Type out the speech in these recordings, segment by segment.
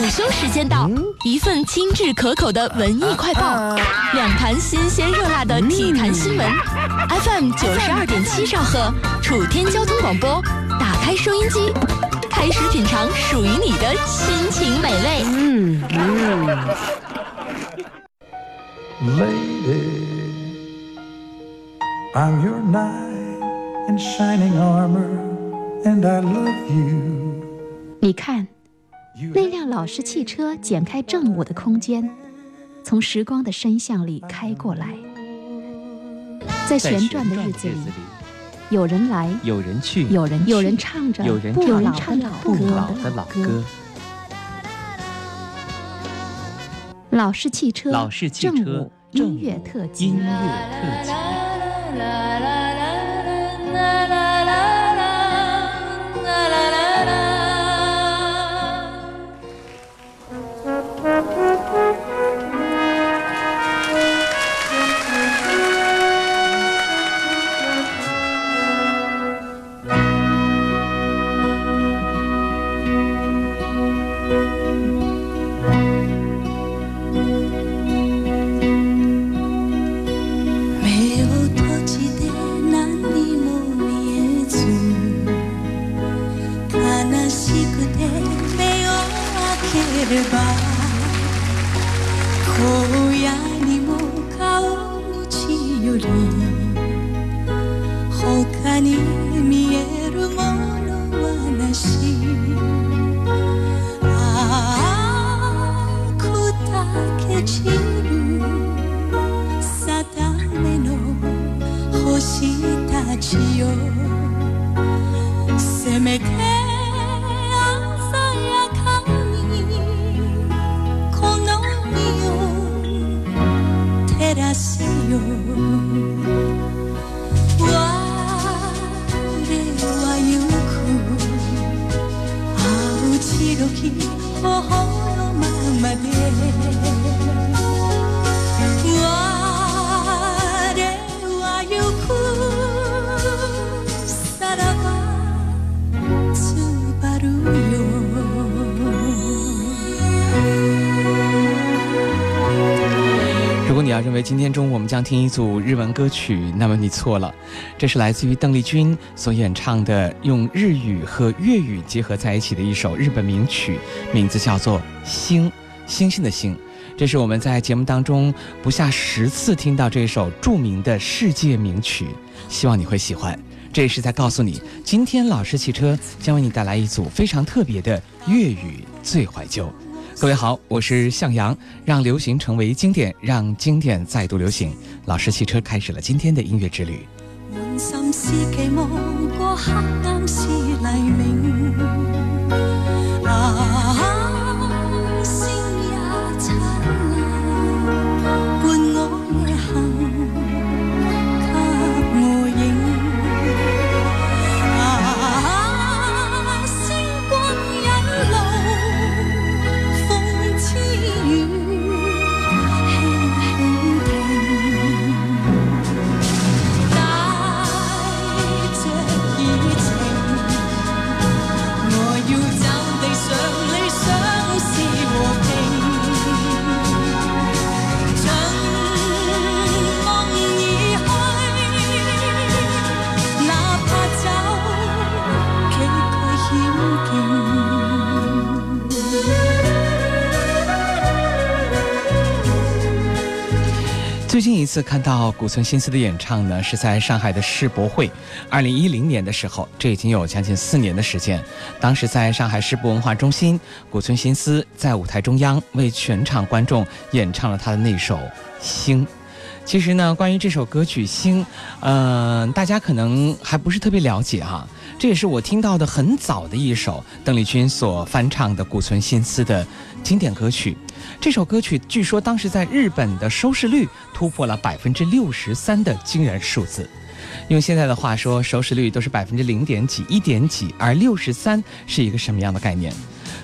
午休时间到，一份精致可口的文艺快报，两盘新鲜热辣的体坛新闻。FM 九十二点七兆赫，楚天交通广播，打开收音机，开始品尝属于你的亲情美味。嗯嗯。Lady, I'm your knight in shining armor, and I love you. 你看。那辆老式汽车剪开正午的空间，从时光的深巷里开过来。在旋转的日子里，有人来，有人去，有人有人唱着不老的老歌。老式汽车，老式汽车，音乐特辑，音乐特辑。you. 今天中午我们将听一组日文歌曲，那么你错了。这是来自于邓丽君所演唱的，用日语和粤语结合在一起的一首日本名曲，名字叫做《星星星的星》。这是我们在节目当中不下十次听到这首著名的世界名曲，希望你会喜欢。这也是在告诉你，今天老师汽车将为你带来一组非常特别的粤语最怀旧。各位好，我是向阳，让流行成为经典，让经典再度流行。老式汽车开始了今天的音乐之旅。最近一次看到古村新司的演唱呢，是在上海的世博会，二零一零年的时候，这已经有将近四年的时间。当时在上海世博文化中心，古村新司在舞台中央为全场观众演唱了他的那首《星》。其实呢，关于这首歌曲《星》，嗯，大家可能还不是特别了解哈。这也是我听到的很早的一首邓丽君所翻唱的古存新思的经典歌曲。这首歌曲据说当时在日本的收视率突破了百分之六十三的惊人数字，用现在的话说，收视率都是百分之零点几、一点几，而六十三是一个什么样的概念？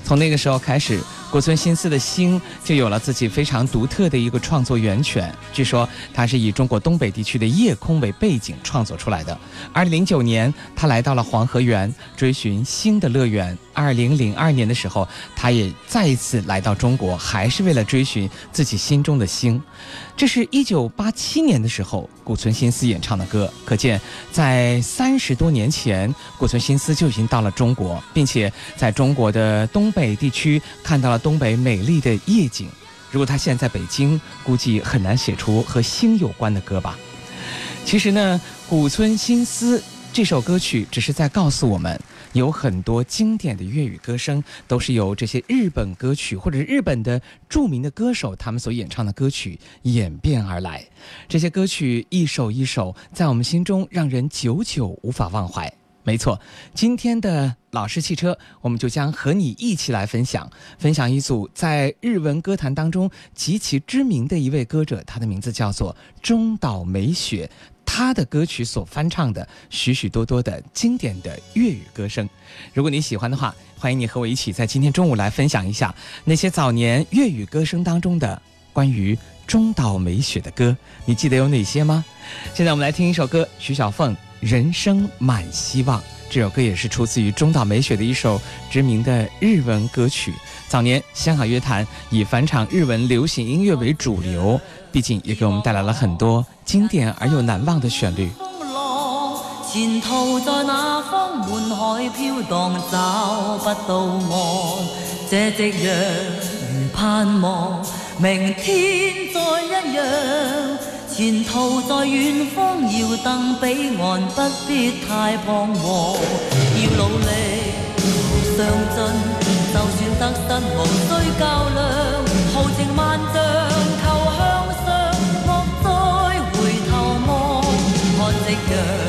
从那个时候开始，国村新司的星就有了自己非常独特的一个创作源泉。据说他是以中国东北地区的夜空为背景创作出来的。二零零九年，他来到了黄河源，追寻新的乐园。二零零二年的时候，他也再一次来到中国，还是为了追寻自己心中的星。这是一九八七年的时候，古村新司演唱的歌。可见，在三十多年前，古村新司就已经到了中国，并且在中国的东北地区看到了东北美丽的夜景。如果他现在在北京，估计很难写出和星有关的歌吧。其实呢，古村新司这首歌曲只是在告诉我们。有很多经典的粤语歌声，都是由这些日本歌曲或者日本的著名的歌手他们所演唱的歌曲演变而来。这些歌曲一首一首，在我们心中让人久久无法忘怀。没错，今天的老式汽车，我们就将和你一起来分享，分享一组在日文歌坛当中极其知名的一位歌者，他的名字叫做中岛美雪。他的歌曲所翻唱的许许多多的经典的粤语歌声，如果你喜欢的话，欢迎你和我一起在今天中午来分享一下那些早年粤语歌声当中的关于中岛美雪的歌，你记得有哪些吗？现在我们来听一首歌，徐小凤《人生满希望》。这首歌也是出自于中岛美雪的一首知名的日文歌曲。早年香港乐坛以翻唱日文流行音乐为主流，毕竟也给我们带来了很多经典而又难忘的旋律。前途在那方？满海飘荡，找不到我。这夕阳如盼望，明天再一样。前途在远方，要登彼岸，不必太彷徨。要努力上进，就算得失无需较量。豪情万丈，看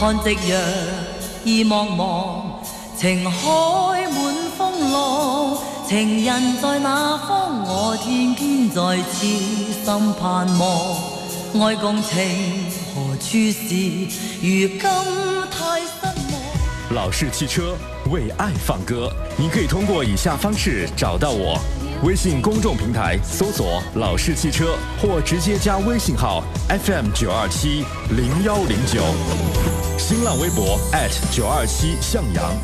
看夕阳意茫茫，情海满风浪。情人在哪方？我天天在痴心盼望。爱共情何处是？如今太失望。老式汽车为爱放歌，你可以通过以下方式找到我。微信公众平台搜索“老式汽车”，或直接加微信号 FM 九二七零幺零九。新浪微博九二七向阳，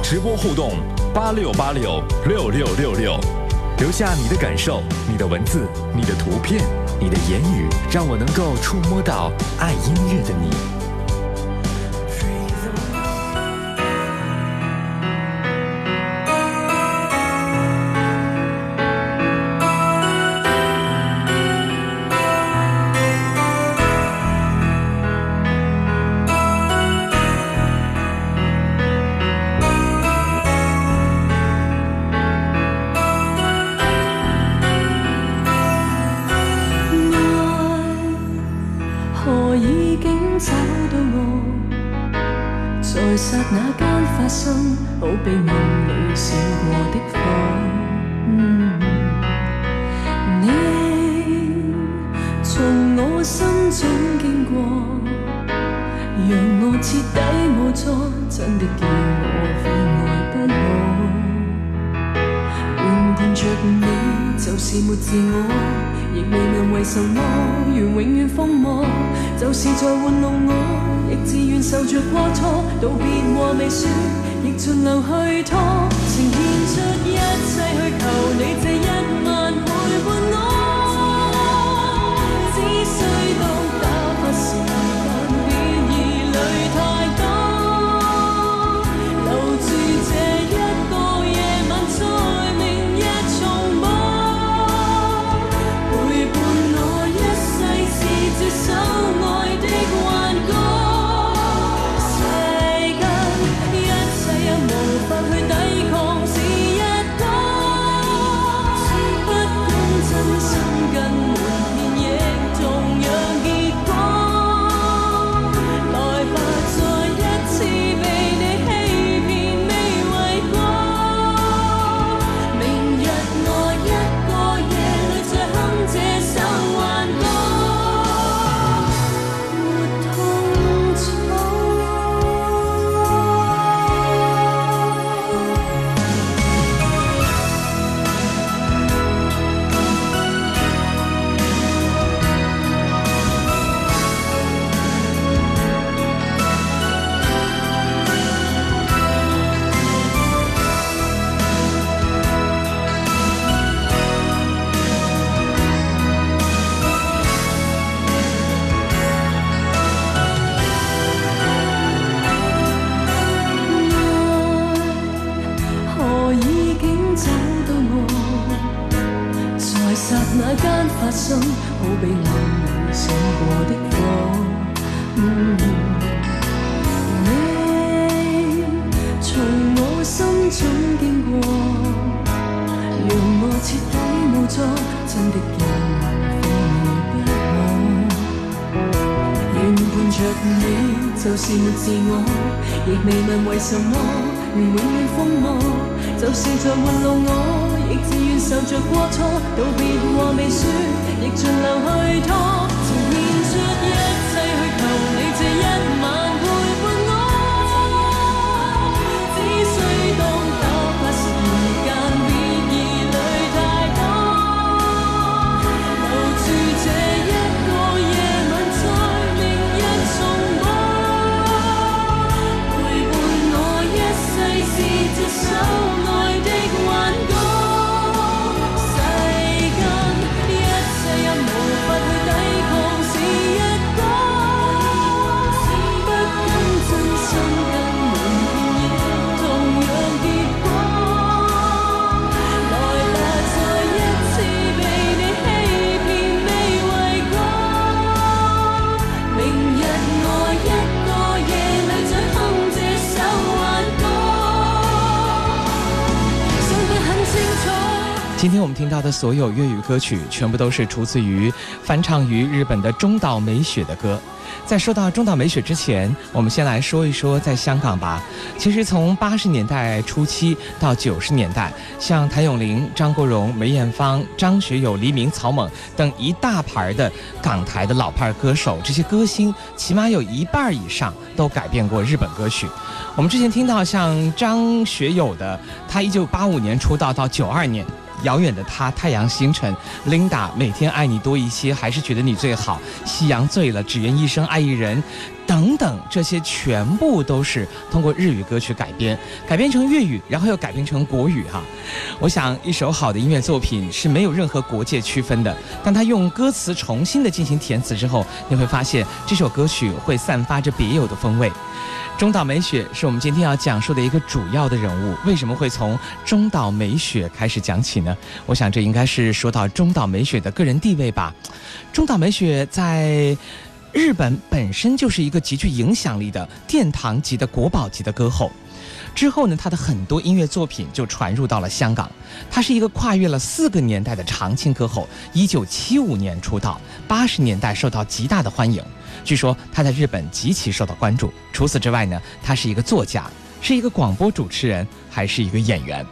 直播互动八六八六六六六六，留下你的感受、你的文字、你的图片、你的言语，让我能够触摸到爱音乐的你。好比梦里闪过的火。你从我心中经过，让我彻底无错，真的叫我非爱不可。怨念着你，就是没自我。亦未能为什么，愿永远疯魔，就是在玩弄我，亦自愿受着过错，道别话未说。亦尽量去拖呈献出一切去求你这一晚。亦未问为什么，愿永远疯魔。就算在玩弄我，亦自愿受着过错。道别话未说，亦尽量去拖。前面说一今天我们听到的所有粤语歌曲，全部都是出自于翻唱于日本的中岛美雪的歌。在说到中岛美雪之前，我们先来说一说在香港吧。其实从八十年代初期到九十年代，像谭咏麟、张国荣、梅艳芳、张学友、黎明、草蜢等一大牌的港台的老派歌手，这些歌星起码有一半以上都改编过日本歌曲。我们之前听到像张学友的，他一九八五年出道到九二年。遥远的他，太阳星辰，Linda，每天爱你多一些，还是觉得你最好。夕阳醉了，只愿一生爱一人，等等，这些全部都是通过日语歌曲改编，改编成粤语，然后又改编成国语哈。我想，一首好的音乐作品是没有任何国界区分的。当他用歌词重新的进行填词之后，你会发现这首歌曲会散发着别有的风味。中岛美雪是我们今天要讲述的一个主要的人物。为什么会从中岛美雪开始讲起呢？我想这应该是说到中岛美雪的个人地位吧。中岛美雪在日本本身就是一个极具影响力的殿堂级的国宝级的歌后。之后呢，她的很多音乐作品就传入到了香港。她是一个跨越了四个年代的长青歌后。一九七五年出道，八十年代受到极大的欢迎。据说她在日本极其受到关注。除此之外呢，她是一个作家，是一个广播主持人，还是一个演员。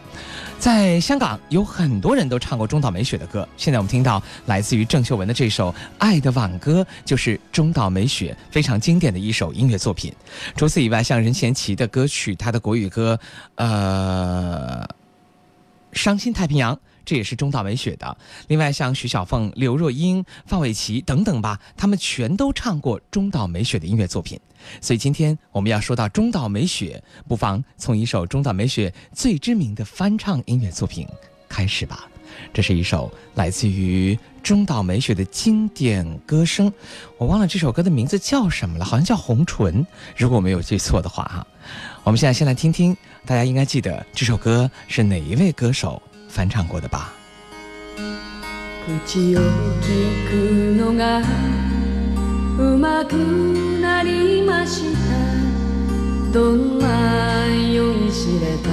在香港有很多人都唱过中岛美雪的歌。现在我们听到来自于郑秀文的这首《爱的挽歌》，就是中岛美雪非常经典的一首音乐作品。除此以外，像任贤齐的歌曲，他的国语歌，呃，《伤心太平洋》。这也是中岛美雪的。另外，像徐小凤、刘若英、范玮琪等等吧，他们全都唱过中岛美雪的音乐作品。所以今天我们要说到中岛美雪，不妨从一首中岛美雪最知名的翻唱音乐作品开始吧。这是一首来自于中岛美雪的经典歌声，我忘了这首歌的名字叫什么了，好像叫《红唇》，如果没有记错的话哈。我们现在先来听听，大家应该记得这首歌是哪一位歌手。翻唱过的吧。口を聞くのがうまくなりました。どんな酔いしれた。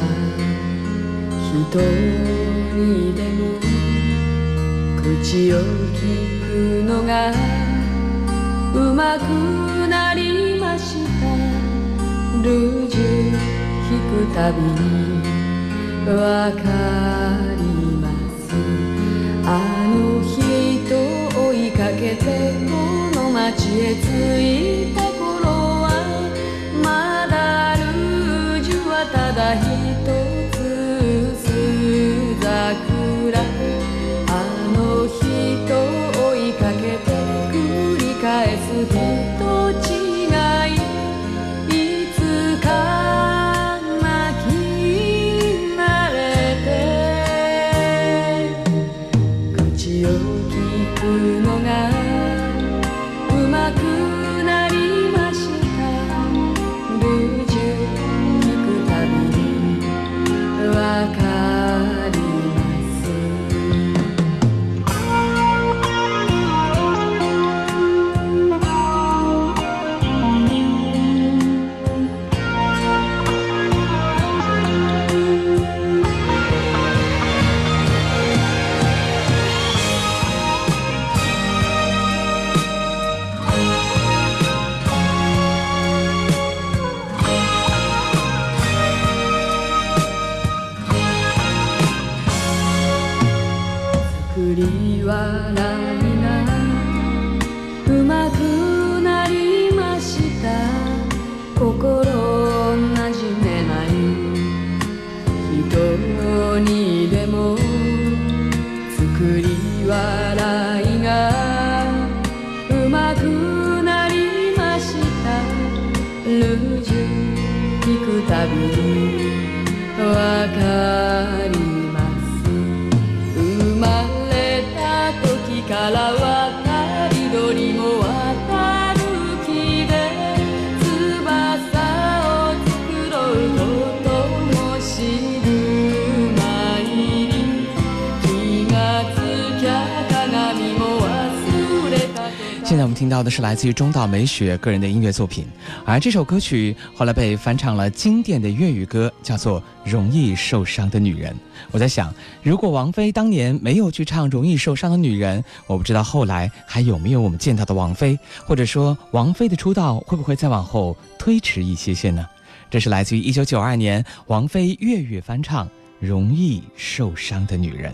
一人でも口を聞くのがうまくなりました。ルージュ引くたびにわかります。あの人追いかけてこの街へ着いた頃はまだルージュはただ一听到的是来自于中岛美雪个人的音乐作品，而这首歌曲后来被翻唱了经典的粤语歌，叫做《容易受伤的女人》。我在想，如果王菲当年没有去唱《容易受伤的女人》，我不知道后来还有没有我们见到的王菲，或者说王菲的出道会不会再往后推迟一些些呢？这是来自于一九九二年王菲粤语翻唱《容易受伤的女人》。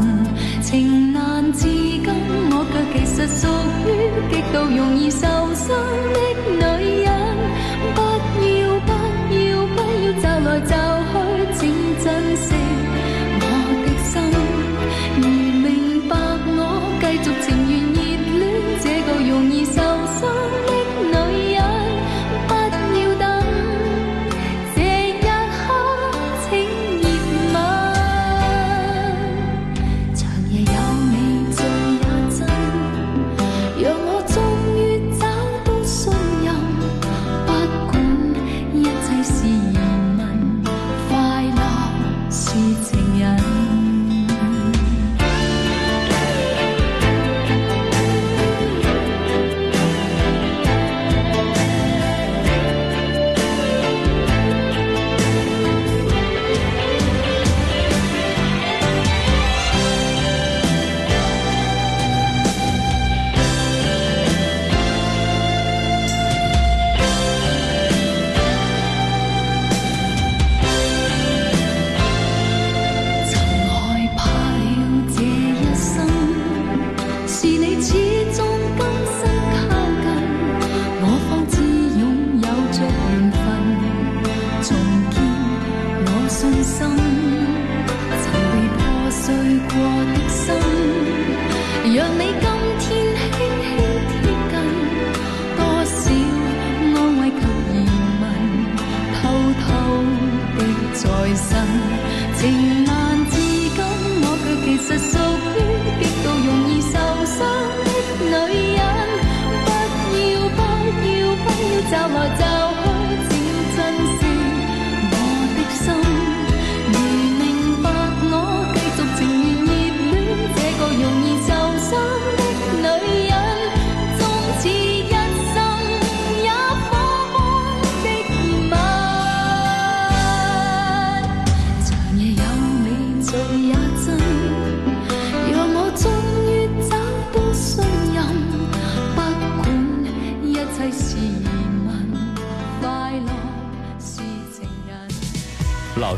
实属于极度容易受伤的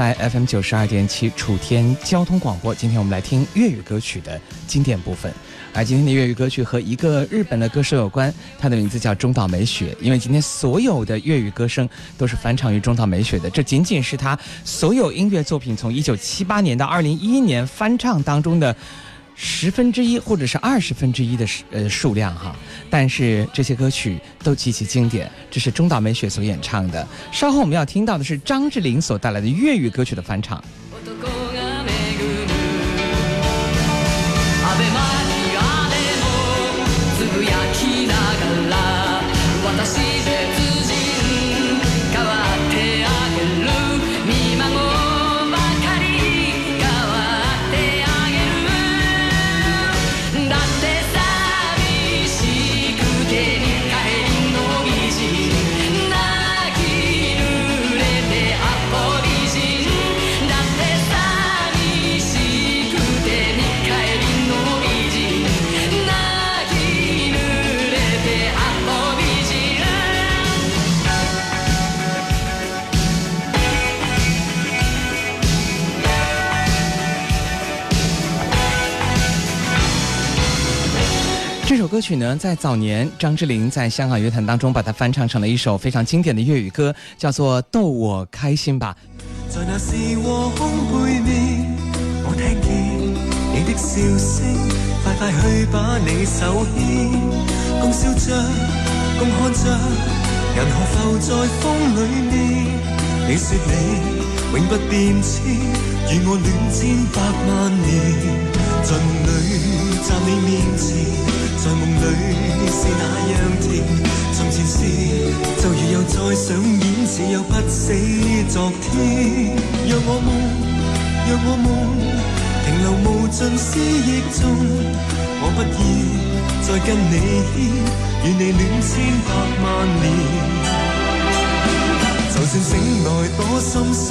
在 FM 九十二点七楚天交通广播，今天我们来听粤语歌曲的经典部分。而今天的粤语歌曲和一个日本的歌手有关，他的名字叫中岛美雪。因为今天所有的粤语歌声都是翻唱于中岛美雪的，这仅仅是他所有音乐作品从一九七八年到二零一一年翻唱当中的。十分之一或者是二十分之一的呃数量哈，但是这些歌曲都极其经典。这是中岛美雪所演唱的。稍后我们要听到的是张智霖所带来的粤语歌曲的翻唱。歌曲呢，在早年张智霖在香港乐坛当中把它翻唱成了一首非常经典的粤语歌，叫做《逗我开心吧》。在那时和空背面，我听见你的笑声，快快去把你手牵，共笑着，共看着，银河浮在风里面。你说你永不变迁，与我恋千百万年，在梦里站你面前。在梦里是那样甜，从前事就如又再上演，似有不死昨天。让我梦，让我梦，停留无尽思忆中。我不要再跟你牵，与你恋千百万年。就算醒来多心伤，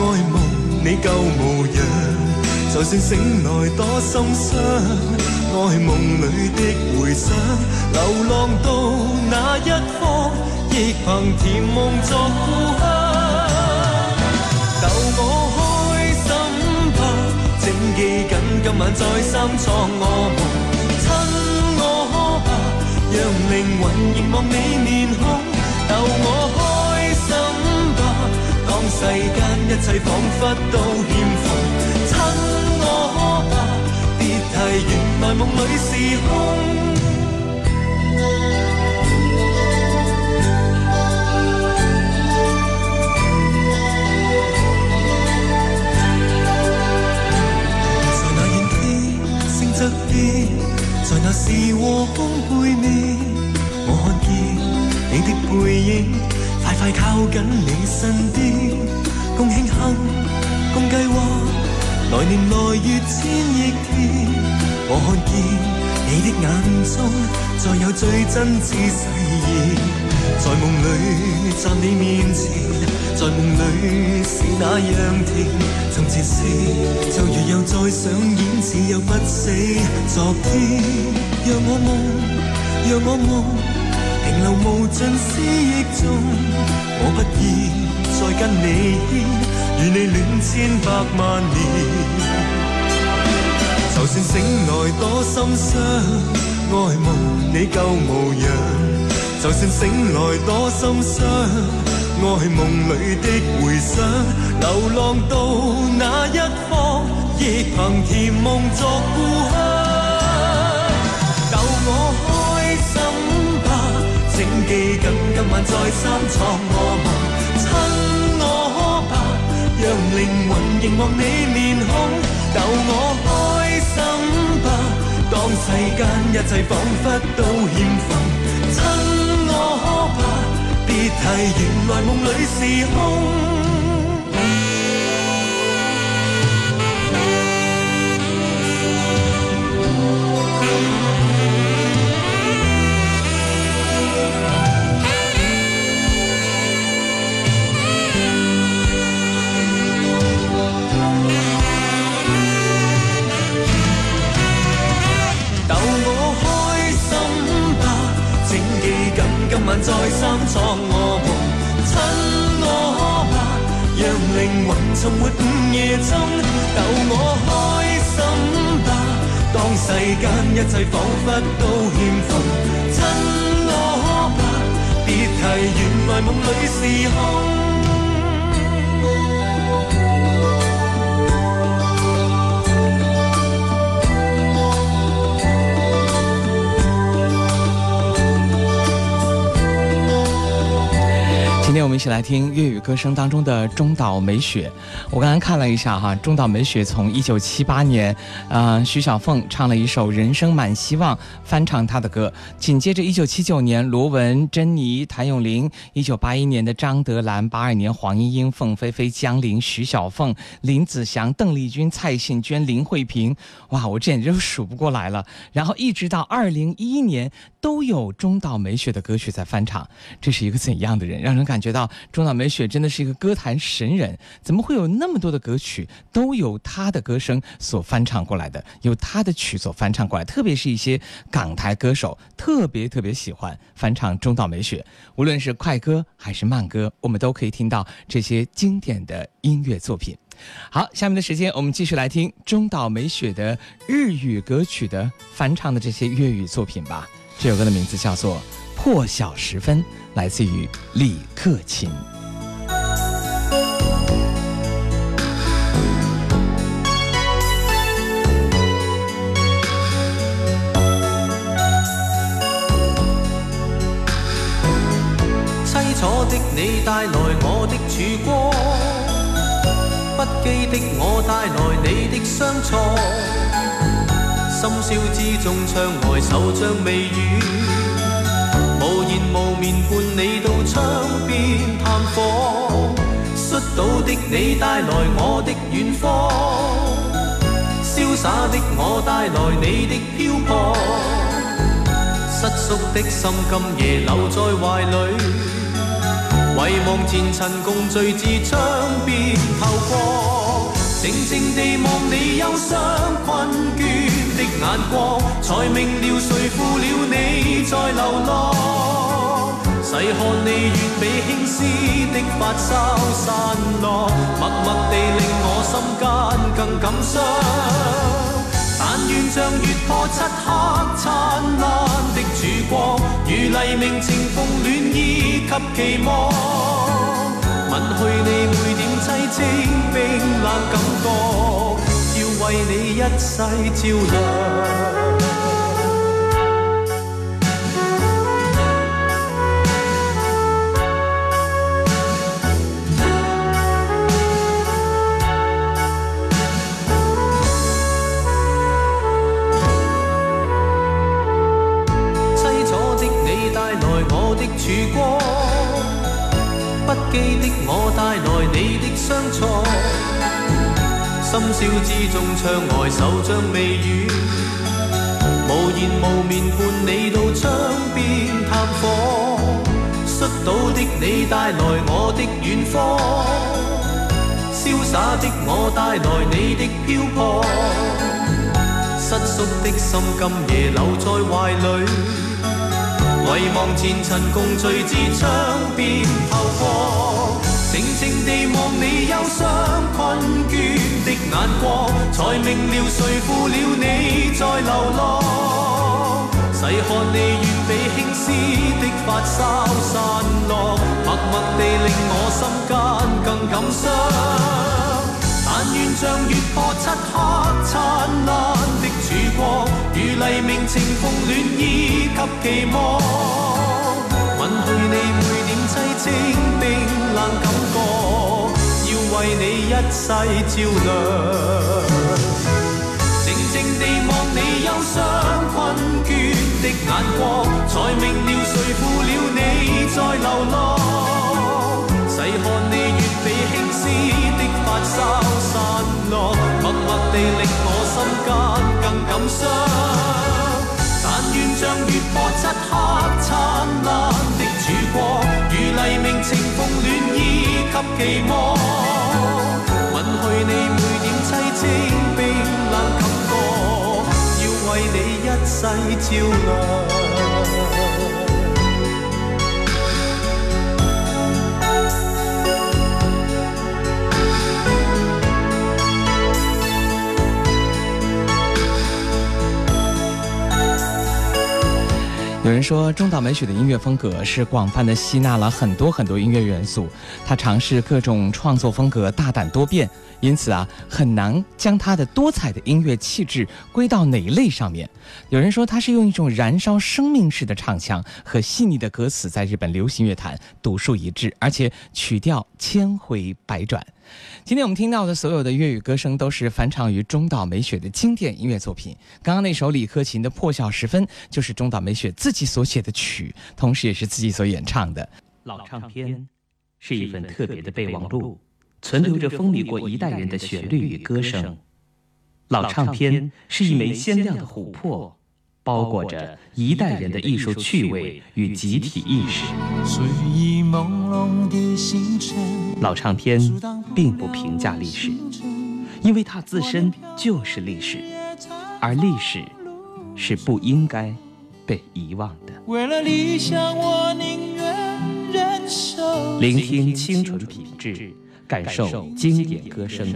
爱梦你旧模样。就算醒来多心伤。爱梦里的回想，流浪到那一方，亦凭甜梦作故乡。逗我开心吧，请记紧今晚再三闯我梦。亲我吧，让灵魂凝望你面孔。逗我开心吧，当世间一切仿佛都欠奉。亲。原来梦里是空。在那远天星侧边，在那时和风背面，我看见你的背影，快快靠紧你身边，共庆幸，共计划。来年来月千亿天，我看见你的眼中再有最真挚誓言。在梦里站你面前，在梦里是那样甜。从前事就如又再上演，似有不死昨天。让我梦，让我梦，停留无尽思忆中。我不要再跟你牵。与你恋千百万年，就算醒来多心伤，爱梦你旧模样。就算醒来多心伤，爱梦里的回想。流浪到那一方，亦凭甜梦作故乡。逗我开心吧，请记紧今晚再三闯我梦，让灵魂凝望你面孔，逗我开心吧。当世间一切仿佛都欠奉，亲我吧，别提原来梦里是空。再三闯我梦，亲我吧，让灵魂重活午夜中，逗我开心吧。当世间一切仿佛都欠奉，亲我吧，别提原来梦里是空。今天我们一起来听粤语歌声当中的中岛美雪。我刚刚看了一下哈，中岛美雪从一九七八年，呃，徐小凤唱了一首《人生满希望》，翻唱她的歌。紧接着一九七九年，罗文、珍妮、谭咏麟；一九八一年的张德兰，八二年黄莺莺、凤飞飞、江玲、徐小凤、林子祥、邓丽君、蔡幸娟、林慧萍。哇，我简直就数不过来了。然后一直到二零一一年，都有中岛美雪的歌曲在翻唱。这是一个怎样的人？让人感觉到中岛美雪真的是一个歌坛神人。怎么会有那么多的歌曲都有她的歌声所翻唱过来的？有她的曲所翻唱过来，特别是一些港台歌手特别特别喜欢翻唱中岛美雪。无论是快歌还是慢歌，我们都可以听到这些经典的音乐作品。好，下面的时间我们继续来听中岛美雪的日语歌曲的翻唱的这些粤语作品吧。这首歌的名字叫做《破晓时分》，来自于李克勤。凄楚的你带来我的曙光。不羁的我带来你的伤错，深宵之中窗外手像微雨，伴你到窗边探访。摔倒的你带来我的远方，潇洒的我带来你的漂泊，失宿的心今夜留在怀里。遗忘前尘，共聚至窗边透光。静静地望你忧伤困倦的眼光，才明了谁负了你在流浪。细看你远比轻丝的发梢散落，默默地令我心间更感伤。但愿像月破漆黑灿烂的曙光，如黎明情逢暖意及期望，吻去你每点凄清冰冷感觉，要为你一世照亮。记的我带来你的伤错深宵之中，窗外手像微雨，无言无眠伴你到窗边探访。摔倒的你带来我的远方，潇洒的我带来你的漂泊。失缩的心今夜留在怀里，遗忘前尘共聚至窗边透光。静静地望你忧伤困倦的眼光，才明了谁负了你在流浪。细看你远比轻丝的发梢散落，默默地令我心间更感伤。但愿像月破漆黑灿烂雨光，如黎明情逢暖意及期望，吻去你每点凄清冰冷感觉，要。为你一世照亮，静静地望你忧伤困倦的眼光，才明了谁负了你在流浪。细看你越被轻丝的发梢散落，默默地令我心间更感伤。但愿像月破漆黑灿烂的曙光，如黎明情逢暖意及期望。吻去你每点凄清冰冷感觉，要为你一世照亮。有人说，中岛美雪的音乐风格是广泛的吸纳了很多很多音乐元素，她尝试各种创作风格，大胆多变，因此啊，很难将她的多彩的音乐气质归到哪一类上面。有人说，她是用一种燃烧生命式的唱腔和细腻的歌词，在日本流行乐坛独树一帜，而且曲调千回百转。今天我们听到的所有的粤语歌声都是翻唱于中岛美雪的经典音乐作品。刚刚那首李克勤的《破晓时分》就是中岛美雪自己所写的曲，同时也是自己所演唱的。老唱片是一份特别的备忘录，存留着风靡过一代人的旋律与歌声。老唱片是一枚鲜亮的琥珀。包裹着一代人的艺术趣味与集体意识。老唱片并不评价历史，因为它自身就是历史，而历史是不应该被遗忘的。聆听清纯品质，感受经典歌声。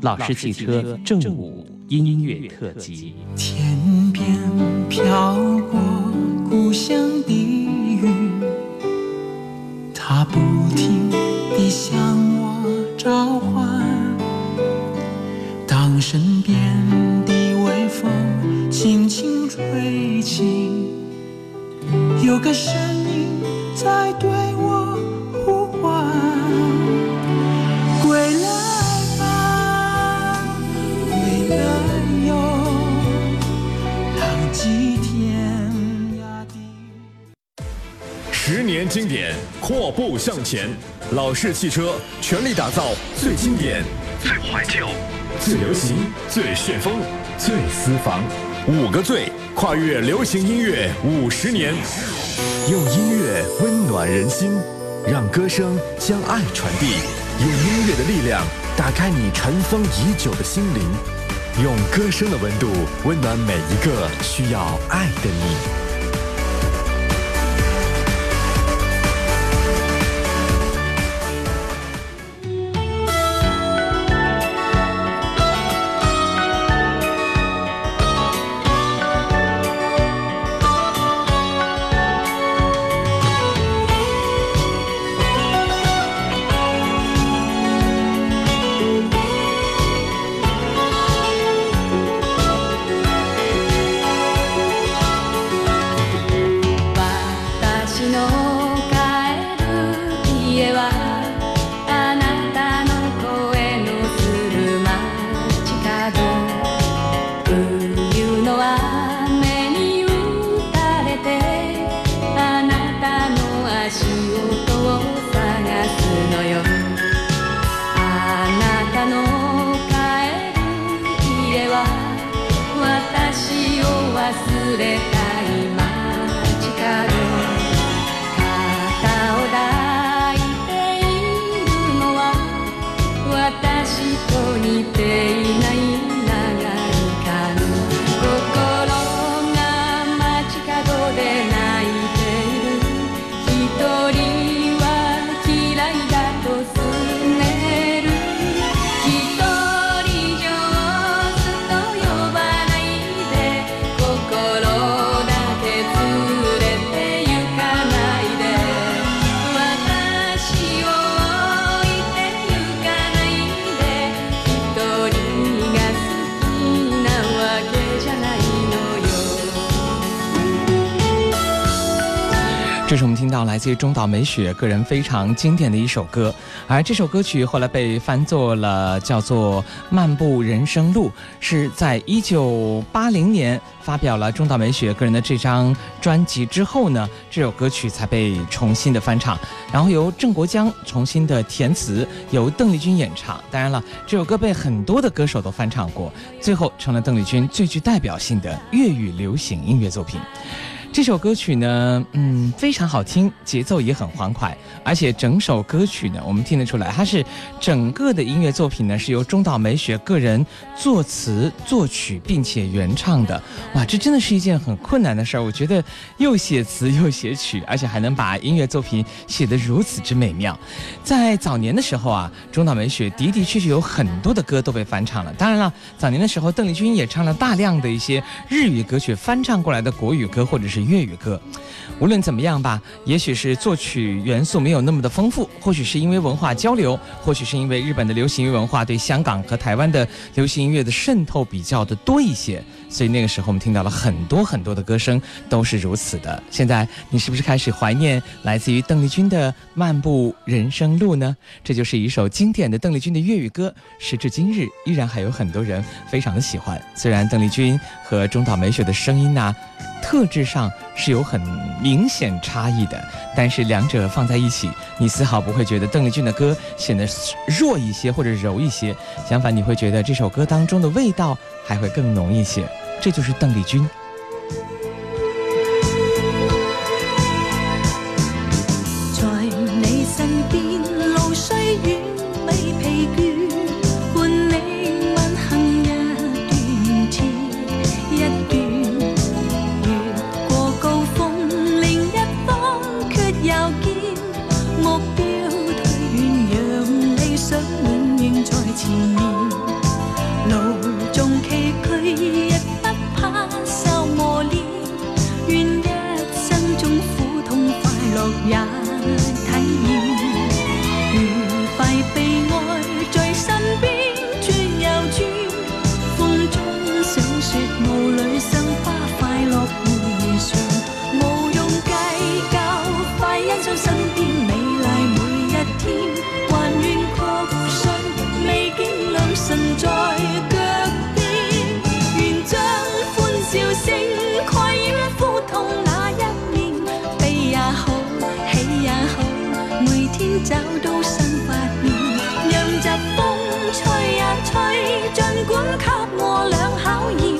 老式汽车正午音乐特辑。天边飘过故乡的云，它不停你向我召唤。当身边的微风轻轻吹起，有个声音在对我呼唤。十年经典，阔步向前。老式汽车全力打造最经典、最怀旧、最流行、最旋风、最私房。五个最，跨越流行音乐五十年，用音乐温暖人心，让歌声将爱传递。用音乐的力量打开你尘封已久的心灵，用歌声的温度温暖每一个需要爱的你。自中岛美雪个人非常经典的一首歌，而这首歌曲后来被翻作了叫做《漫步人生路》，是在一九八零年发表了中岛美雪个人的这张专辑之后呢，这首歌曲才被重新的翻唱，然后由郑国江重新的填词，由邓丽君演唱。当然了，这首歌被很多的歌手都翻唱过，最后成了邓丽君最具代表性的粤语流行音乐作品。这首歌曲呢，嗯，非常好听，节奏也很欢快，而且整首歌曲呢，我们听得出来，它是整个的音乐作品呢，是由中岛美雪个人作词作曲并且原唱的。哇，这真的是一件很困难的事儿。我觉得又写词又写曲，而且还能把音乐作品写得如此之美妙。在早年的时候啊，中岛美雪的的确确有很多的歌都被翻唱了。当然了，早年的时候，邓丽君也唱了大量的一些日语歌曲翻唱过来的国语歌或者是。粤语歌。无论怎么样吧，也许是作曲元素没有那么的丰富，或许是因为文化交流，或许是因为日本的流行音乐文化对香港和台湾的流行音乐的渗透比较的多一些，所以那个时候我们听到了很多很多的歌声都是如此的。现在你是不是开始怀念来自于邓丽君的《漫步人生路》呢？这就是一首经典的邓丽君的粤语歌，时至今日依然还有很多人非常的喜欢。虽然邓丽君和中岛美雪的声音呢，特质上是有很。明显差异的，但是两者放在一起，你丝毫不会觉得邓丽君的歌显得弱一些或者柔一些，相反，你会觉得这首歌当中的味道还会更浓一些。这就是邓丽君。给我两口热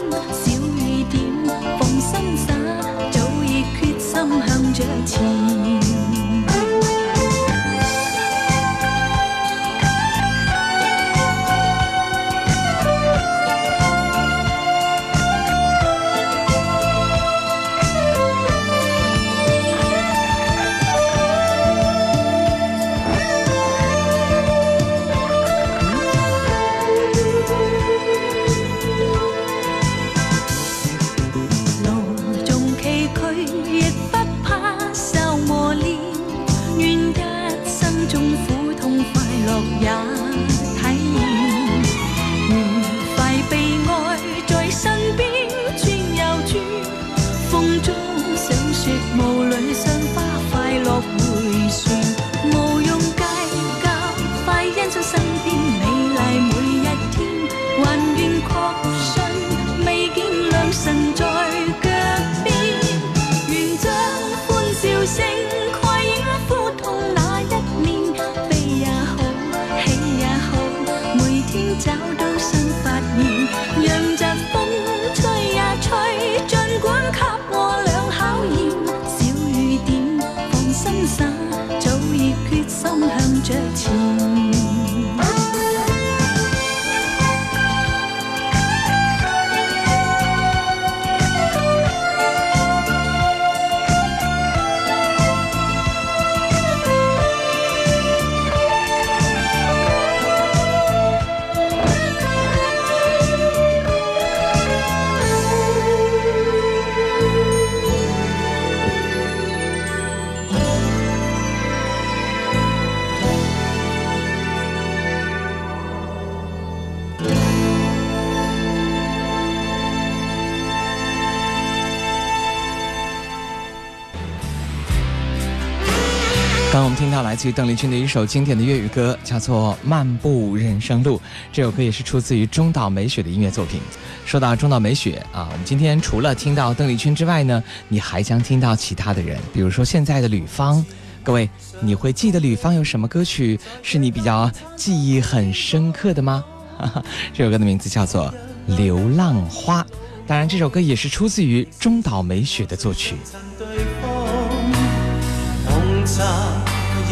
当我们听到来自于邓丽君的一首经典的粤语歌，叫做《漫步人生路》。这首歌也是出自于中岛美雪的音乐作品。说到中岛美雪啊，我们今天除了听到邓丽君之外呢，你还将听到其他的人，比如说现在的吕方。各位，你会记得吕方有什么歌曲是你比较记忆很深刻的吗？这首歌的名字叫做《流浪花》，当然这首歌也是出自于中岛美雪的作曲。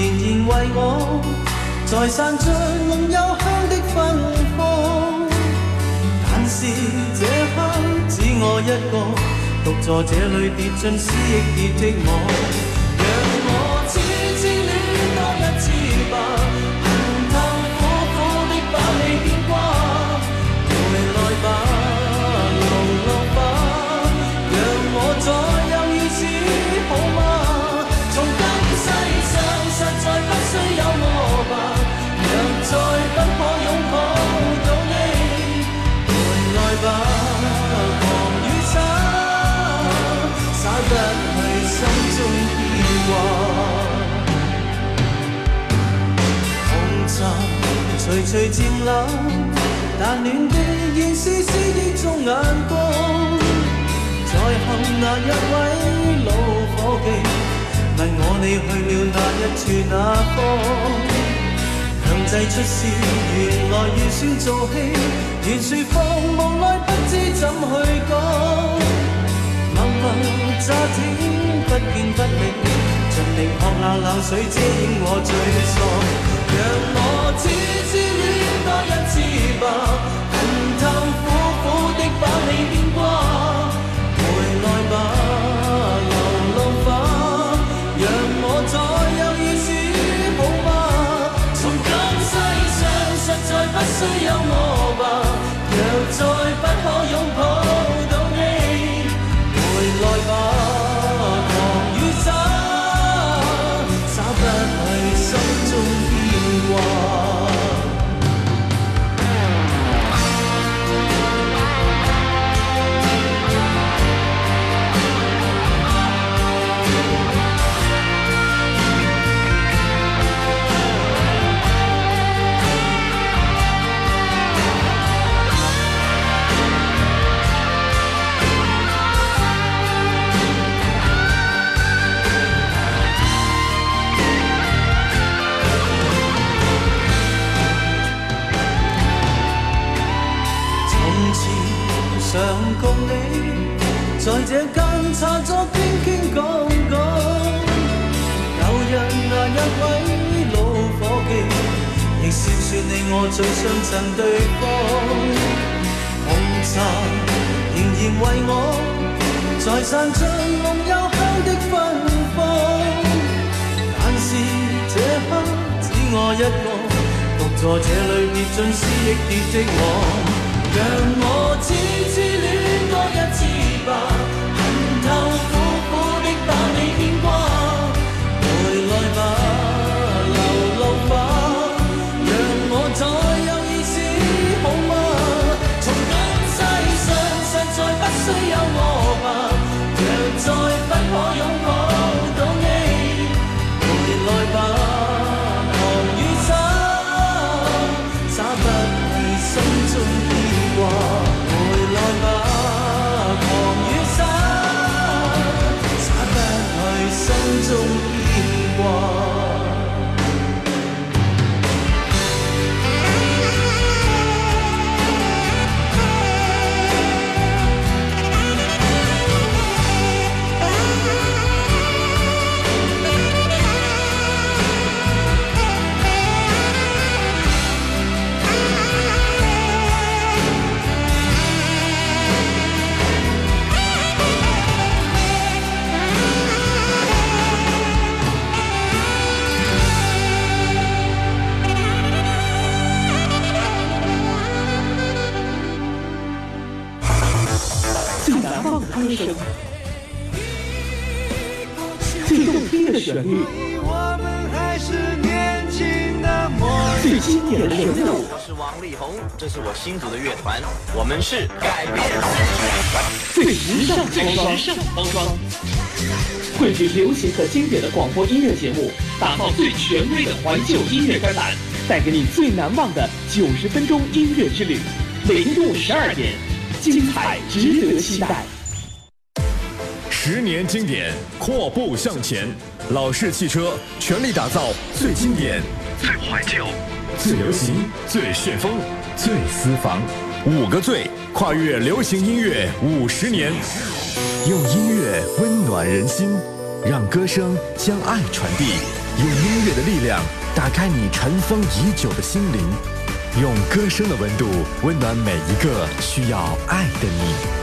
仍然为我，在散着梦幽香的芬芳。但是这刻只我一个，独坐这里跌进思忆的网。徐徐渐冷，但暖的仍是诗意中眼光。在后那一位老伙计，问我你去了那一处那方？强制出示，原来预算做戏，原说放无奈，不知怎去讲。乍听不见不理，尽力喝下冷水遮掩我沮丧。让我痴痴恋多一次吧，恨透苦苦的把你牵挂。回来吧，流浪花，让我再有意思好吗？从今世上实在不需有我吧，若再不可拥抱。我最相衬对方。红茶仍然为我，在散尽浓幽香的芬芳。但是这刻只我一个，独坐这里灭尽思忆跌的网。让我痴痴最流行和经典的广播音乐节目，打造最权威的怀旧音乐专栏，带给你最难忘的九十分钟音乐之旅。每天中午十二点，精彩值得期待。十年经典，阔步向前。老式汽车全力打造最经典、最怀旧、最流行、最旋风、最私房。五个最，跨越流行音乐五十年，用音乐温暖人心，让歌声将爱传递。用音乐的力量打开你尘封已久的心灵，用歌声的温度温暖每一个需要爱的你。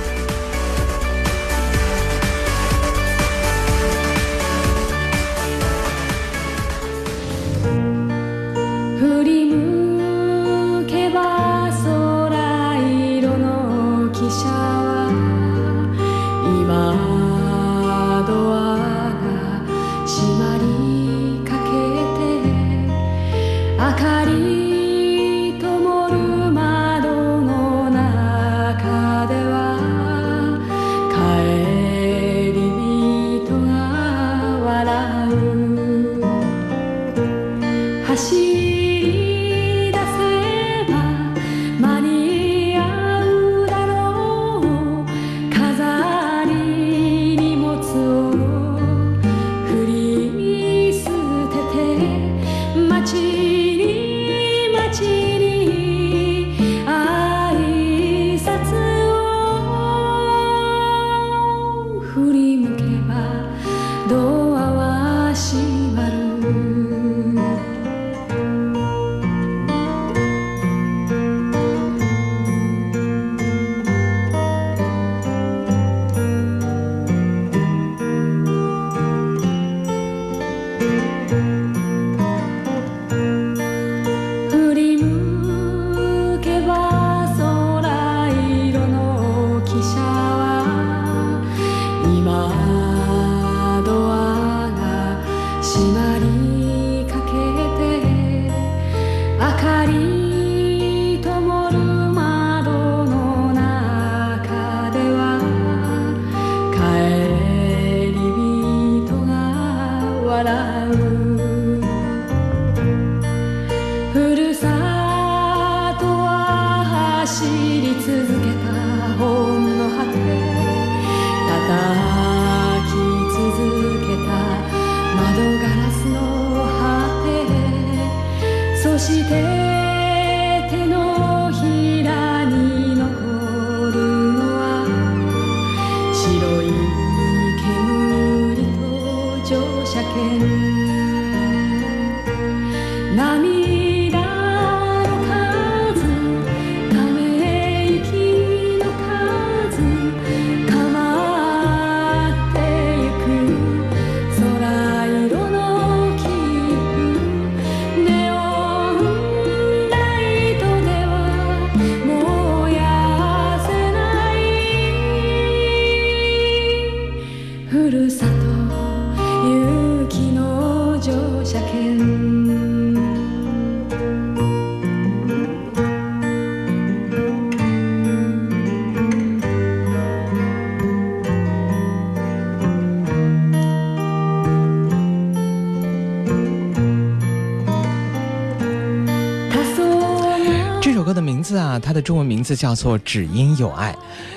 啊，它的中文名字叫做《只因有爱》。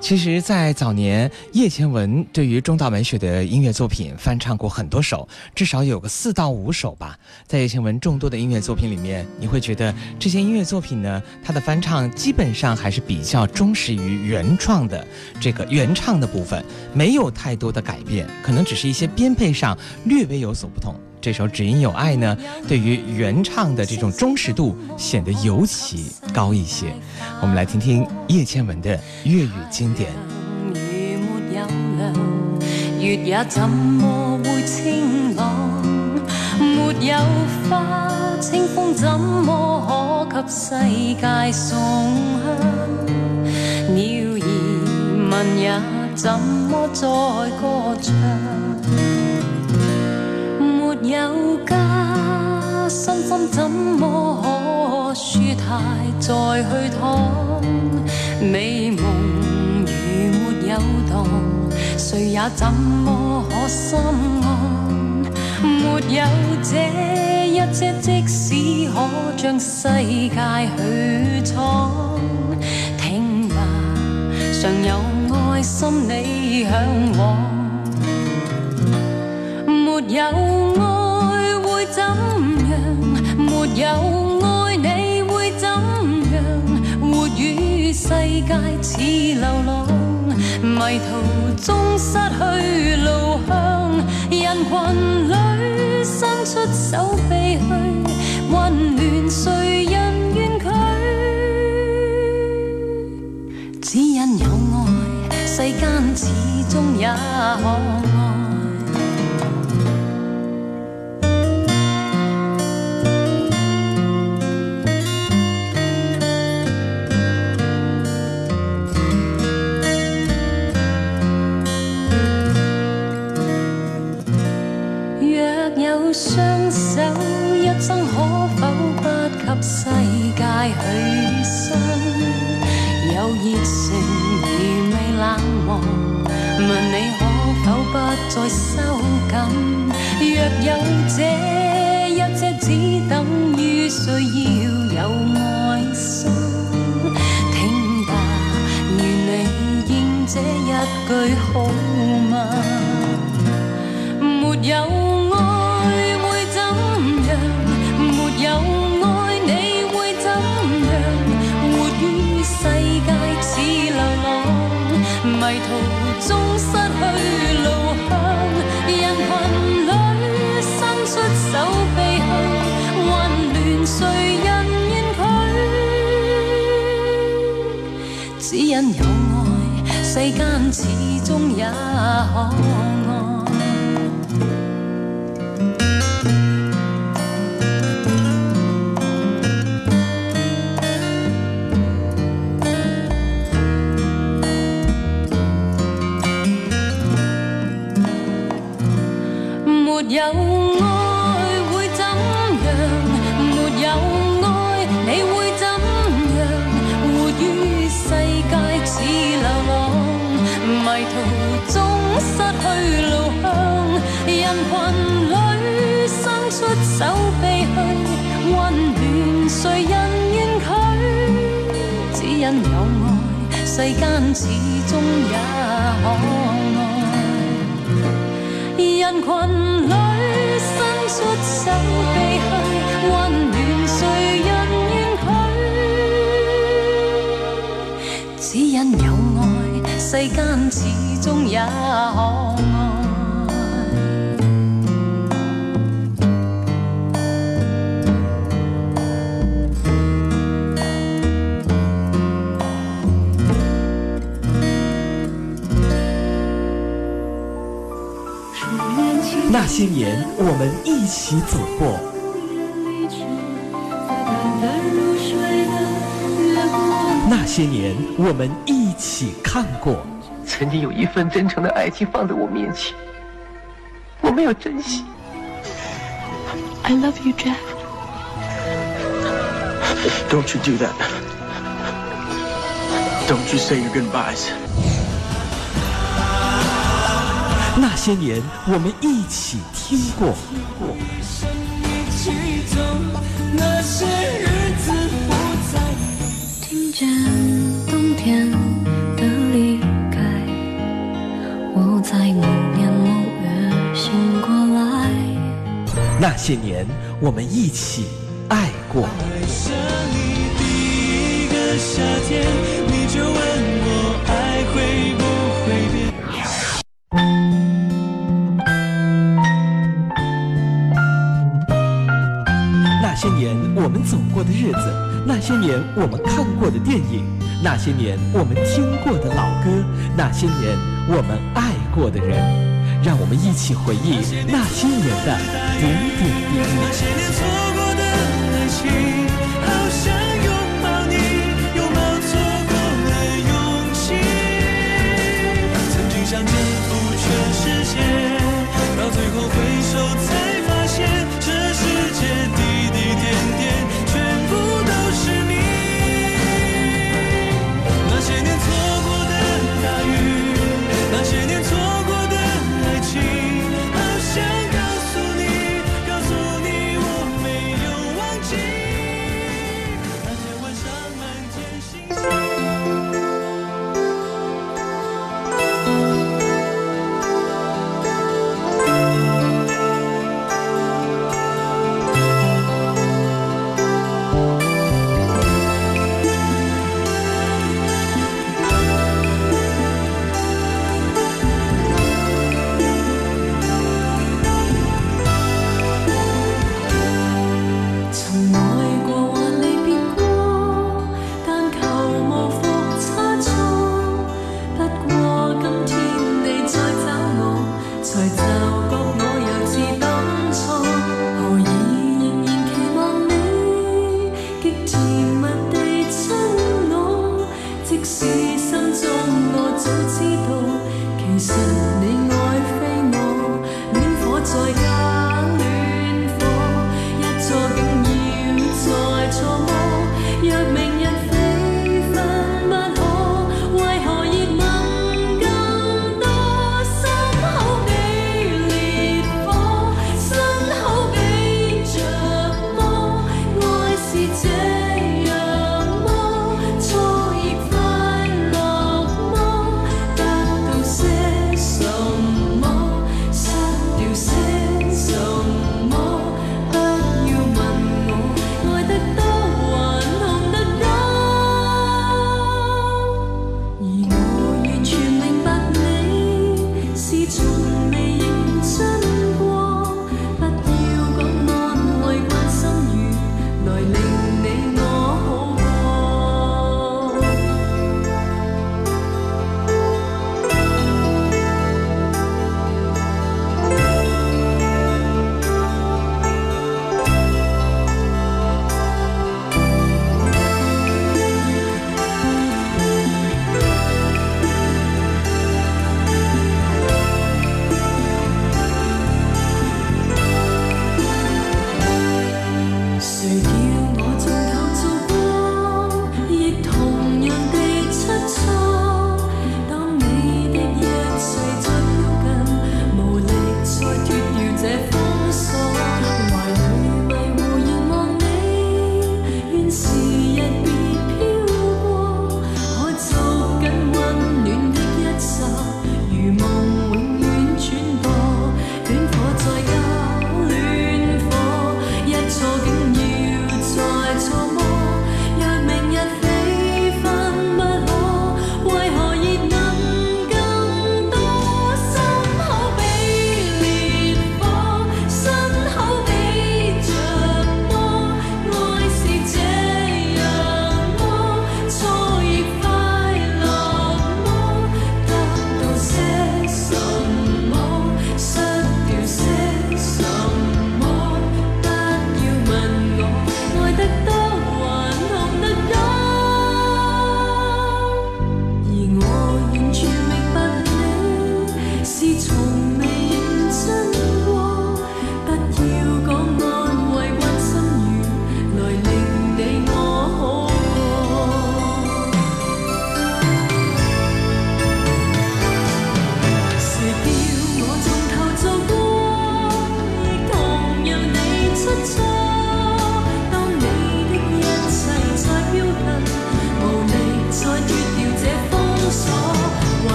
其实，在早年，叶倩文对于中岛美雪的音乐作品翻唱过很多首，至少有个四到五首吧。在叶倩文众多的音乐作品里面，你会觉得这些音乐作品呢，它的翻唱基本上还是比较忠实于原创的这个原唱的部分，没有太多的改变，可能只是一些编配上略微有所不同。这首《只因有爱》呢，对于原唱的这种忠实度显得尤其高一些。我们来听听叶倩文的粤语经典。没有亮，月也怎么会清朗？没有花，清风怎么可给世界送香？鸟儿问也怎么再歌唱？有家，身心怎么可舒泰再去躺？美梦如没有荡，谁也怎么可心安？没有这一切，即使可将世界去闯，听吧，尚有爱心你向往。没有怎样？没有爱你会怎样？活于世界似流浪，迷途中失去路向，人群里伸出手臂去温暖，谁人愿拒？只因有爱，世间始终也可世间始终也可爱。那些年，我们一起走过；那些年，我们一起看过。曾经有一份真诚的爱情放在我面前，我没有珍惜。I love you, Jeff. Don't you do that. Don't you say your goodbyes. 那些年，我们一起听过。那些年我们一起爱过。爱上你第一个夏天你就问我爱会不会变那些年我们走过的日子那些年我们看过的电影那些年我们听过的老歌那些年我们爱过的人。让我们一起回忆那些年的点点滴滴那些年错过的爱情。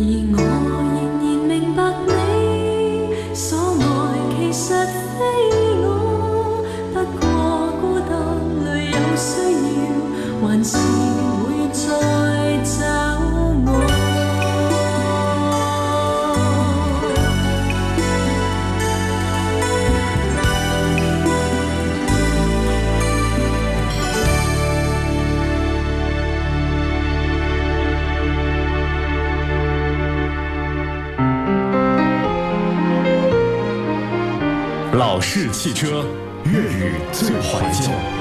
而我是汽车粤语最怀旧。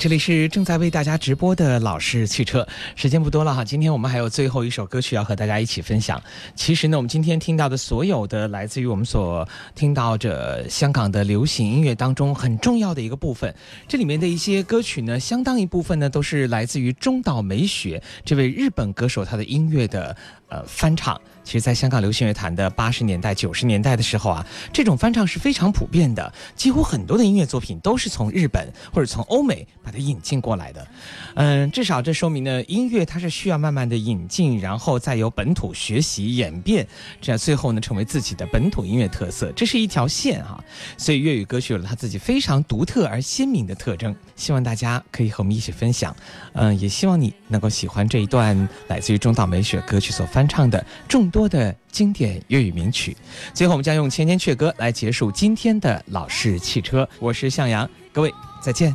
这里是正在为大家直播的老式汽车。时间不多了哈，今天我们还有最后一首歌曲要和大家一起分享。其实呢，我们今天听到的所有的来自于我们所听到这香港的流行音乐当中很重要的一个部分，这里面的一些歌曲呢，相当一部分呢，都是来自于中岛美雪这位日本歌手，他的音乐的。呃翻唱。其实在香港流行乐坛的八十年代九十年代的时候啊这种翻唱是非常普遍的几乎很多的音乐作品都是从日本或者从欧美把它引进过来的。嗯至少这说明呢音乐它是需要慢慢的引进然后再由本土学习演变这样最后呢成为自己的本土音乐特色。这是一条线哈所以粤语歌曲有了它自己非常独特而鲜明的特征。希望大家可以和我们一起分享。嗯也希望你能够喜欢这一段来自于中岛美雪歌曲所翻翻唱的众多。的经典粤语名曲，最后我们将用《千千阙歌》来结束今天的老式汽车。我是向阳，各位再见。